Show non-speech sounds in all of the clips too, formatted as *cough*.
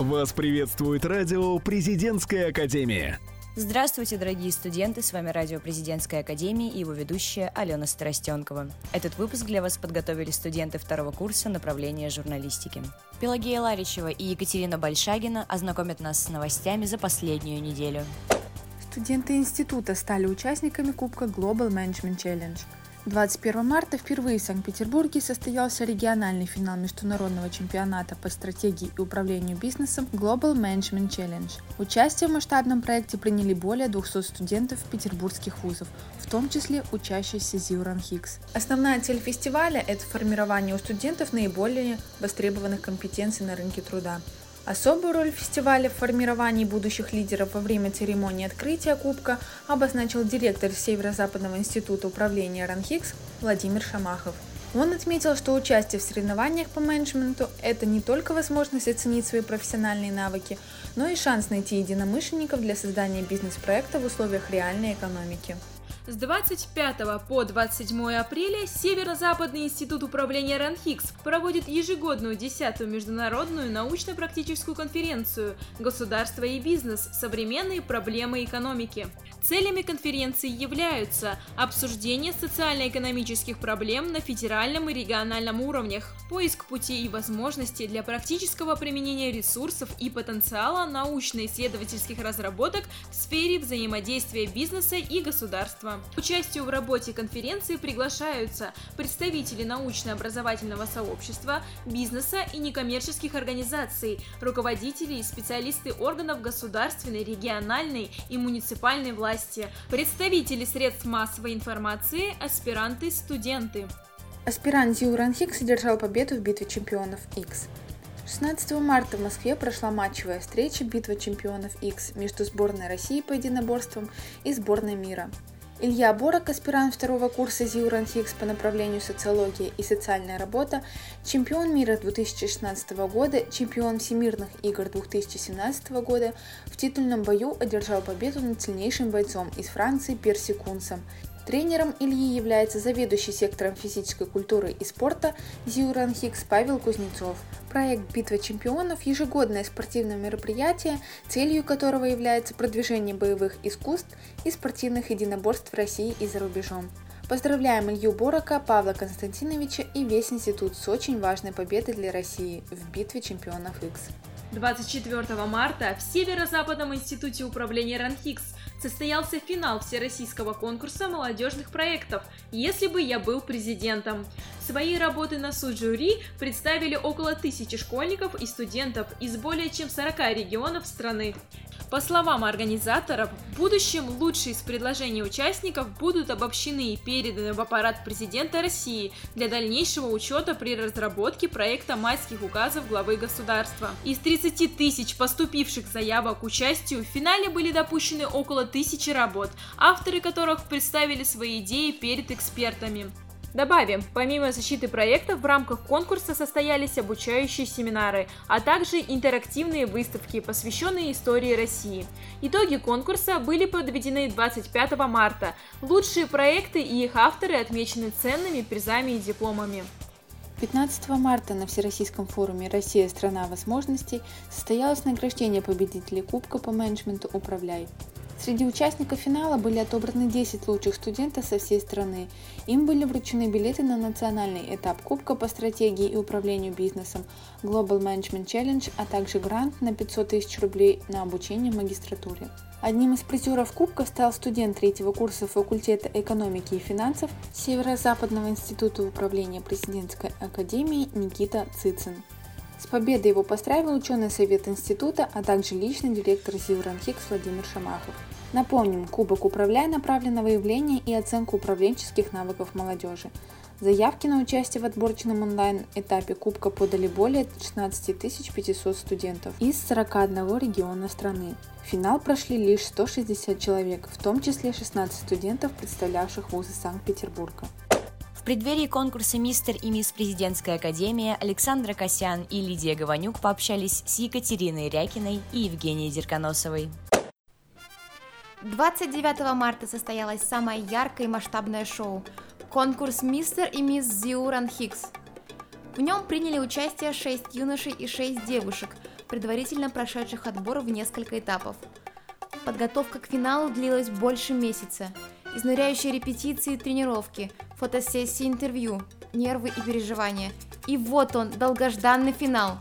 Вас приветствует радио «Президентская академия». Здравствуйте, дорогие студенты! С вами радио Президентской академии и его ведущая Алена Старостенкова. Этот выпуск для вас подготовили студенты второго курса направления журналистики. Пелагея Ларичева и Екатерина Большагина ознакомят нас с новостями за последнюю неделю. Студенты института стали участниками Кубка Global Management Challenge – 21 марта впервые в Санкт-Петербурге состоялся региональный финал международного чемпионата по стратегии и управлению бизнесом Global Management Challenge. Участие в масштабном проекте приняли более 200 студентов петербургских вузов, в том числе учащиеся Зиуран Хикс. Основная цель фестиваля – это формирование у студентов наиболее востребованных компетенций на рынке труда. Особую роль фестиваля в формировании будущих лидеров во время церемонии открытия Кубка обозначил директор Северо-Западного института управления РАНХИКС Владимир Шамахов. Он отметил, что участие в соревнованиях по менеджменту – это не только возможность оценить свои профессиональные навыки, но и шанс найти единомышленников для создания бизнес-проекта в условиях реальной экономики. С 25 по 27 апреля Северо-Западный институт управления РАНХИКС проводит ежегодную 10-ю международную научно-практическую конференцию «Государство и бизнес. Современные проблемы экономики». Целями конференции являются обсуждение социально-экономических проблем на федеральном и региональном уровнях, поиск путей и возможностей для практического применения ресурсов и потенциала научно-исследовательских разработок в сфере взаимодействия бизнеса и государства. К участию в работе конференции приглашаются представители научно-образовательного сообщества, бизнеса и некоммерческих организаций, руководители и специалисты органов государственной, региональной и муниципальной власти представители средств массовой информации, аспиранты, студенты. Аспирант Зиуран Хикс одержал победу в битве чемпионов X. 16 марта в Москве прошла матчевая встреча «Битва чемпионов X» между сборной России по единоборствам и сборной мира. Илья Борок, аспирант второго курса ЗИУ по направлению социология и социальная работа, чемпион мира 2016 года, чемпион всемирных игр 2017 года, в титульном бою одержал победу над сильнейшим бойцом из Франции Перси Кунсом Тренером Ильи является заведующий сектором физической культуры и спорта Зиуран Хикс Павел Кузнецов. Проект «Битва чемпионов» – ежегодное спортивное мероприятие, целью которого является продвижение боевых искусств и спортивных единоборств в России и за рубежом. Поздравляем Илью Борока, Павла Константиновича и весь институт с очень важной победой для России в битве чемпионов X. 24 марта в Северо-Западном институте управления РАНХИКС состоялся финал всероссийского конкурса молодежных проектов «Если бы я был президентом». Свои работы на суд жюри представили около тысячи школьников и студентов из более чем 40 регионов страны. По словам организаторов, в будущем лучшие из предложений участников будут обобщены и переданы в аппарат президента России для дальнейшего учета при разработке проекта майских указов главы государства. Из 30 тысяч поступивших заявок к участию в финале были допущены около тысячи работ, авторы которых представили свои идеи перед экспертами. Добавим, помимо защиты проектов, в рамках конкурса состоялись обучающие семинары, а также интерактивные выставки, посвященные истории России. Итоги конкурса были подведены 25 марта. Лучшие проекты и их авторы отмечены ценными призами и дипломами. 15 марта на Всероссийском форуме «Россия – страна возможностей» состоялось награждение победителей Кубка по менеджменту «Управляй». Среди участников финала были отобраны 10 лучших студентов со всей страны. Им были вручены билеты на национальный этап Кубка по стратегии и управлению бизнесом Global Management Challenge, а также грант на 500 тысяч рублей на обучение в магистратуре. Одним из призеров Кубка стал студент третьего курса факультета экономики и финансов Северо-Западного института управления президентской академии Никита Цицин. С победой его поздравил ученый совет института, а также личный директор Зивранхикс Владимир Шамахов. Напомним, Кубок «Управляй» направлен на выявление и оценку управленческих навыков молодежи. Заявки на участие в отборочном онлайн-этапе Кубка подали более 16 500 студентов из 41 региона страны. В финал прошли лишь 160 человек, в том числе 16 студентов, представлявших вузы Санкт-Петербурга. В преддверии конкурса «Мистер и мисс Президентская академия» Александра Косян и Лидия Гаванюк пообщались с Екатериной Рякиной и Евгенией Дерконосовой. 29 марта состоялось самое яркое и масштабное шоу – конкурс «Мистер и мисс Зиуран Хикс». В нем приняли участие 6 юношей и 6 девушек, предварительно прошедших отбор в несколько этапов. Подготовка к финалу длилась больше месяца. Изнуряющие репетиции и тренировки, фотосессии, интервью, нервы и переживания. И вот он, долгожданный финал.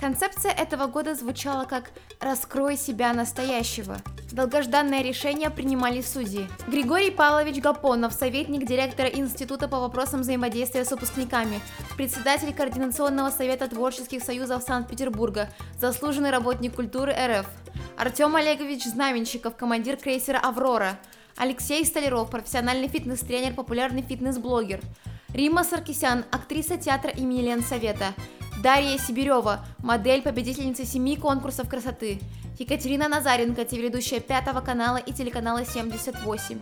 Концепция этого года звучала как «Раскрой себя настоящего». Долгожданное решение принимали судьи. Григорий Павлович Гапонов, советник директора Института по вопросам взаимодействия с выпускниками, председатель Координационного совета творческих союзов Санкт-Петербурга, заслуженный работник культуры РФ. Артем Олегович Знаменщиков, командир крейсера «Аврора», Алексей Столяров, профессиональный фитнес-тренер, популярный фитнес-блогер, Рима Саркисян, актриса театра имени Ленсовета, Дарья Сибирева, модель, победительница семи конкурсов красоты, Екатерина Назаренко, телеведущая Пятого канала и телеканала 78,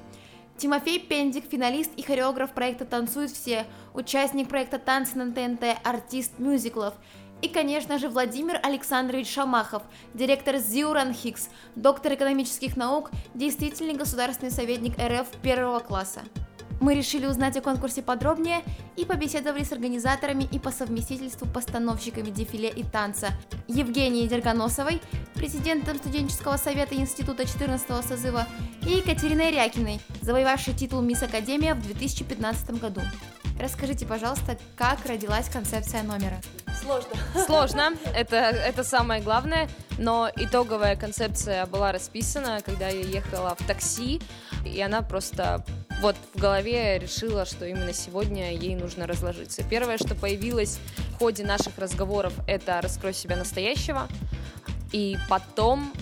Тимофей Пендик, финалист и хореограф проекта «Танцуют все», участник проекта «Танцы на ТНТ», артист мюзиклов, и, конечно же, Владимир Александрович Шамахов, директор ЗИУ РАНХИКС, доктор экономических наук, действительный государственный советник РФ первого класса. Мы решили узнать о конкурсе подробнее и побеседовали с организаторами и по совместительству постановщиками дефиле и танца Евгенией Дергоносовой, президентом студенческого совета института 14 созыва, и Екатериной Рякиной, завоевавшей титул Мисс Академия в 2015 году. Расскажите, пожалуйста, как родилась концепция номера? Сложно. Сложно, *laughs* это, это самое главное, но итоговая концепция была расписана, когда я ехала в такси, и она просто вот в голове решила, что именно сегодня ей нужно разложиться. Первое, что появилось в ходе наших разговоров, это «Раскрой себя настоящего», и потом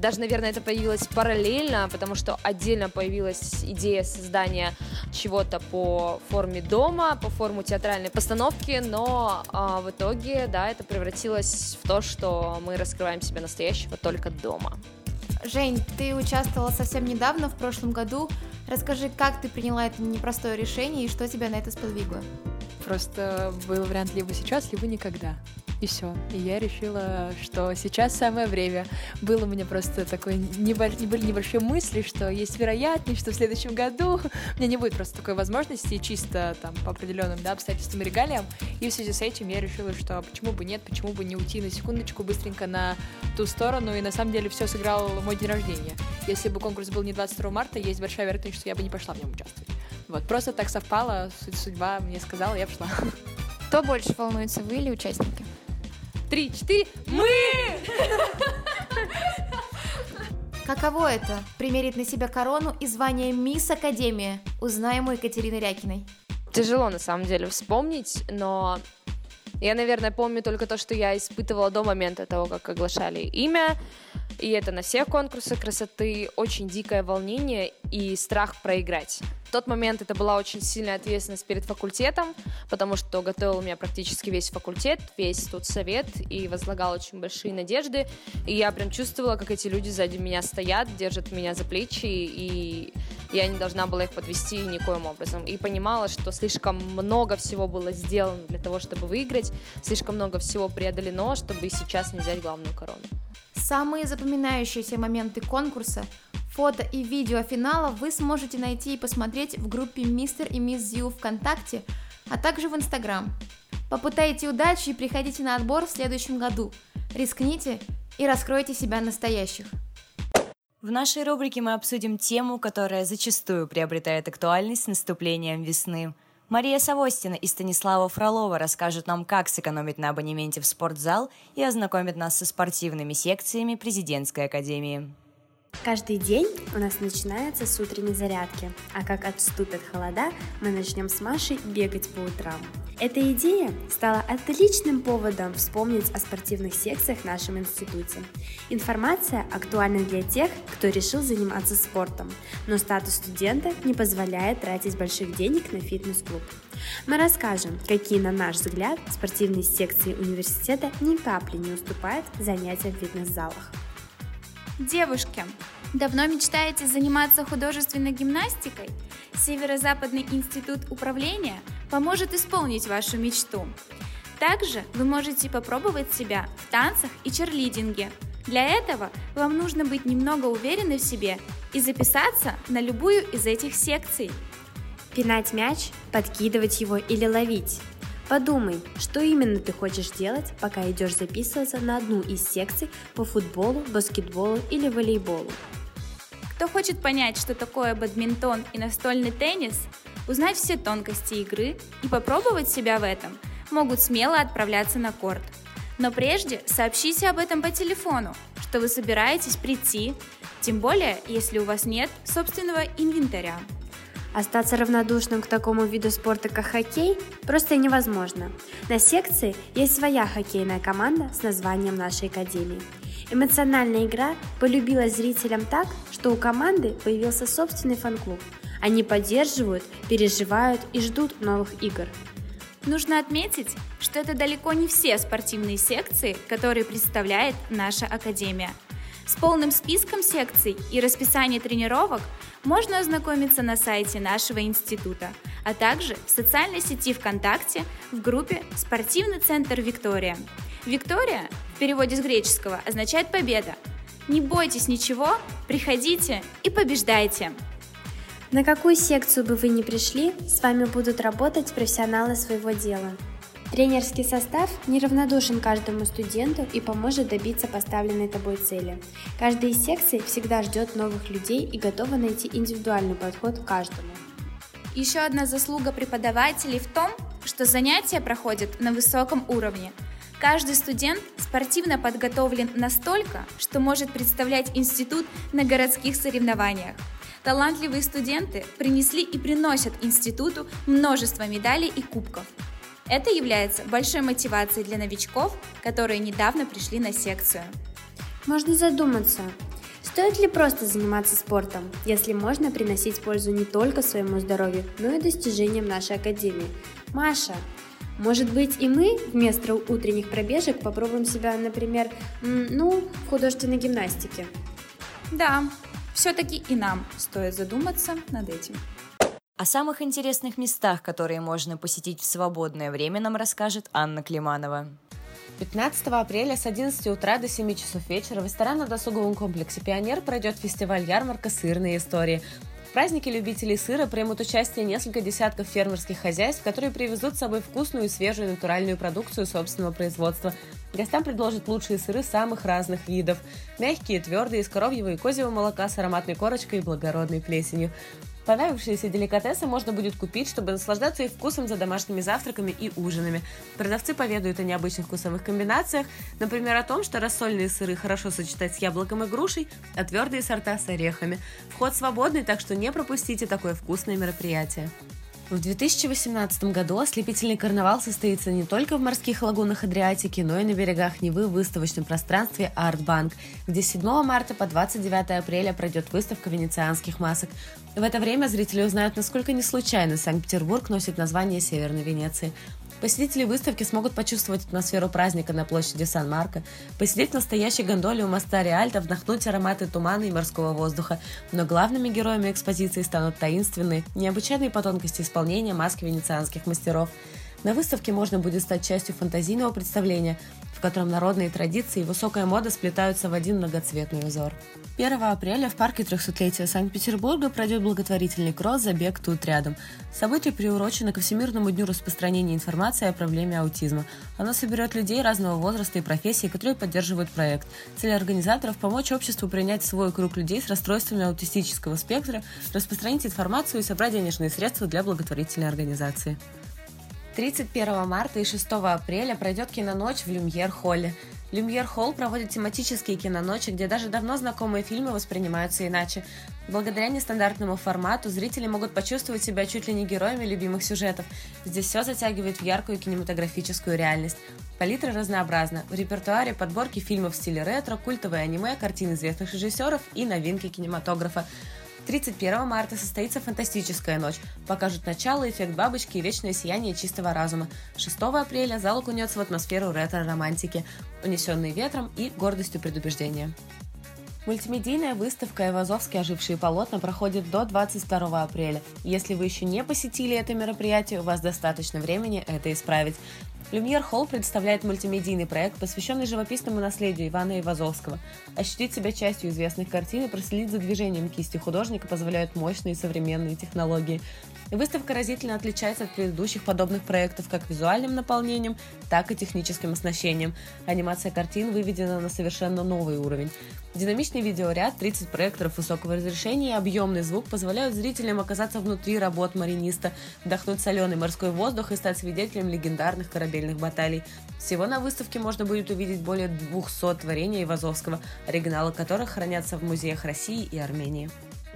даже, наверное, это появилось параллельно, потому что отдельно появилась идея создания чего-то по форме дома, по форму театральной постановки, но а, в итоге, да, это превратилось в то, что мы раскрываем себя настоящего только дома. Жень, ты участвовала совсем недавно, в прошлом году. Расскажи, как ты приняла это непростое решение и что тебя на это сподвигло? Просто был вариант либо сейчас, либо никогда и все. И я решила, что сейчас самое время. Было у меня просто такой небольш... были небольшие мысли, что есть вероятность, что в следующем году у меня не будет просто такой возможности чисто там по определенным да, обстоятельствам и регалиям. И в связи с этим я решила, что почему бы нет, почему бы не уйти на секундочку быстренько на ту сторону. И на самом деле все сыграл мой день рождения. Если бы конкурс был не 22 марта, есть большая вероятность, что я бы не пошла в нем участвовать. Вот, просто так совпало, судьба мне сказала, я пошла. Кто больше волнуется, вы или участники? Три, четыре. Мы! Каково это – примерить на себя корону и звание Мисс Академия? Узнаем у Екатерины Рякиной. Тяжело на самом деле вспомнить, но я, наверное, помню только то, что я испытывала до момента того, как оглашали имя. И это на всех конкурсах красоты очень дикое волнение и страх проиграть. В тот момент это была очень сильная ответственность перед факультетом, потому что готовил меня практически весь факультет, весь тут совет, и возлагал очень большие надежды. И я прям чувствовала, как эти люди сзади меня стоят, держат меня за плечи, и я не должна была их подвести никоим образом. И понимала, что слишком много всего было сделано для того, чтобы выиграть, слишком много всего преодолено, чтобы сейчас не взять главную корону. Самые запоминающиеся моменты конкурса, фото и видео финала вы сможете найти и посмотреть в группе Мистер и Мисс Зю ВКонтакте, а также в Инстаграм. Попытайте удачи и приходите на отбор в следующем году. Рискните и раскройте себя настоящих. В нашей рубрике мы обсудим тему, которая зачастую приобретает актуальность с наступлением весны. Мария Савостина и Станислава Фролова расскажут нам, как сэкономить на абонементе в спортзал и ознакомят нас со спортивными секциями Президентской академии. Каждый день у нас начинается с утренней зарядки, а как отступят холода, мы начнем с Машей бегать по утрам. Эта идея стала отличным поводом вспомнить о спортивных секциях в нашем институте. Информация актуальна для тех, кто решил заниматься спортом, но статус студента не позволяет тратить больших денег на фитнес-клуб. Мы расскажем, какие, на наш взгляд, спортивные секции университета ни капли не уступают занятиям в фитнес-залах. Девушки, давно мечтаете заниматься художественной гимнастикой? Северо-Западный институт управления поможет исполнить вашу мечту. Также вы можете попробовать себя в танцах и черлидинге. Для этого вам нужно быть немного уверенной в себе и записаться на любую из этих секций. Пинать мяч, подкидывать его или ловить. Подумай, что именно ты хочешь делать, пока идешь записываться на одну из секций по футболу, баскетболу или волейболу. Кто хочет понять, что такое бадминтон и настольный теннис, узнать все тонкости игры и попробовать себя в этом, могут смело отправляться на корт. Но прежде сообщите об этом по телефону, что вы собираетесь прийти, тем более, если у вас нет собственного инвентаря. Остаться равнодушным к такому виду спорта, как хоккей, просто невозможно. На секции есть своя хоккейная команда с названием нашей академии – Эмоциональная игра полюбилась зрителям так, что у команды появился собственный фан-клуб. Они поддерживают, переживают и ждут новых игр. Нужно отметить, что это далеко не все спортивные секции, которые представляет наша Академия. С полным списком секций и расписанием тренировок можно ознакомиться на сайте нашего института, а также в социальной сети ВКонтакте в группе «Спортивный центр Виктория». Виктория в переводе с греческого означает победа. Не бойтесь ничего, приходите и побеждайте. На какую секцию бы вы ни пришли, с вами будут работать профессионалы своего дела. Тренерский состав неравнодушен каждому студенту и поможет добиться поставленной тобой цели. Каждая из секций всегда ждет новых людей и готова найти индивидуальный подход к каждому. Еще одна заслуга преподавателей в том, что занятия проходят на высоком уровне – Каждый студент спортивно подготовлен настолько, что может представлять институт на городских соревнованиях. Талантливые студенты принесли и приносят институту множество медалей и кубков. Это является большой мотивацией для новичков, которые недавно пришли на секцию. Можно задуматься, стоит ли просто заниматься спортом, если можно приносить пользу не только своему здоровью, но и достижениям нашей академии. Маша, может быть, и мы вместо утренних пробежек попробуем себя, например, ну, в художественной гимнастике? Да, все-таки и нам стоит задуматься над этим. О самых интересных местах, которые можно посетить в свободное время, нам расскажет Анна Климанова. 15 апреля с 11 утра до 7 часов вечера в ресторанно-досуговом комплексе «Пионер» пройдет фестиваль «Ярмарка сырные истории». В празднике любителей сыра примут участие несколько десятков фермерских хозяйств, которые привезут с собой вкусную и свежую натуральную продукцию собственного производства. Гостям предложат лучшие сыры самых разных видов. Мягкие, твердые, из коровьего и козьего молока с ароматной корочкой и благородной плесенью. Понравившиеся деликатесы можно будет купить, чтобы наслаждаться их вкусом за домашними завтраками и ужинами. Продавцы поведают о необычных вкусовых комбинациях, например, о том, что рассольные сыры хорошо сочетать с яблоком и грушей, а твердые сорта с орехами. Вход свободный, так что не пропустите такое вкусное мероприятие. В 2018 году ослепительный карнавал состоится не только в морских лагунах Адриатики, но и на берегах Невы в выставочном пространстве Артбанк, где 7 марта по 29 апреля пройдет выставка венецианских масок. В это время зрители узнают, насколько не случайно Санкт-Петербург носит название Северной Венеции. Посетители выставки смогут почувствовать атмосферу праздника на площади Сан-Марко, посидеть в настоящей гондоле у моста Реальто, вдохнуть ароматы тумана и морского воздуха. Но главными героями экспозиции станут таинственные, необычайные по тонкости исполнения маски венецианских мастеров. На выставке можно будет стать частью фантазийного представления, в котором народные традиции и высокая мода сплетаются в один многоцветный узор. 1 апреля в парке 300-летия Санкт-Петербурга пройдет благотворительный кросс «Забег тут рядом». Событие приурочено ко Всемирному дню распространения информации о проблеме аутизма. Оно соберет людей разного возраста и профессий, которые поддерживают проект. Цель организаторов – помочь обществу принять свой круг людей с расстройствами аутистического спектра, распространить информацию и собрать денежные средства для благотворительной организации. 31 марта и 6 апреля пройдет киноночь в Люмьер-холле. Люмьер-холл проводит тематические киноночи, где даже давно знакомые фильмы воспринимаются иначе. Благодаря нестандартному формату зрители могут почувствовать себя чуть ли не героями любимых сюжетов. Здесь все затягивает в яркую кинематографическую реальность. Палитра разнообразна. В репертуаре подборки фильмов в стиле ретро, культовые аниме, картины известных режиссеров и новинки кинематографа. 31 марта состоится фантастическая ночь. Покажут начало, эффект бабочки и вечное сияние чистого разума. 6 апреля зал окунется в атмосферу ретро-романтики, унесенный ветром и гордостью предубеждения. Мультимедийная выставка «Эвазовские ожившие полотна» проходит до 22 апреля. Если вы еще не посетили это мероприятие, у вас достаточно времени это исправить. Люмьер Холл представляет мультимедийный проект, посвященный живописному наследию Ивана Ивазовского. Ощутить себя частью известных картин и проследить за движением кисти художника позволяют мощные современные технологии. Выставка разительно отличается от предыдущих подобных проектов как визуальным наполнением, так и техническим оснащением. Анимация картин выведена на совершенно новый уровень. Динамичный видеоряд, 30 проекторов высокого разрешения и объемный звук позволяют зрителям оказаться внутри работ мариниста, вдохнуть соленый морской воздух и стать свидетелем легендарных корабельных баталий. Всего на выставке можно будет увидеть более 200 творений Ивазовского, оригиналы которых хранятся в музеях России и Армении.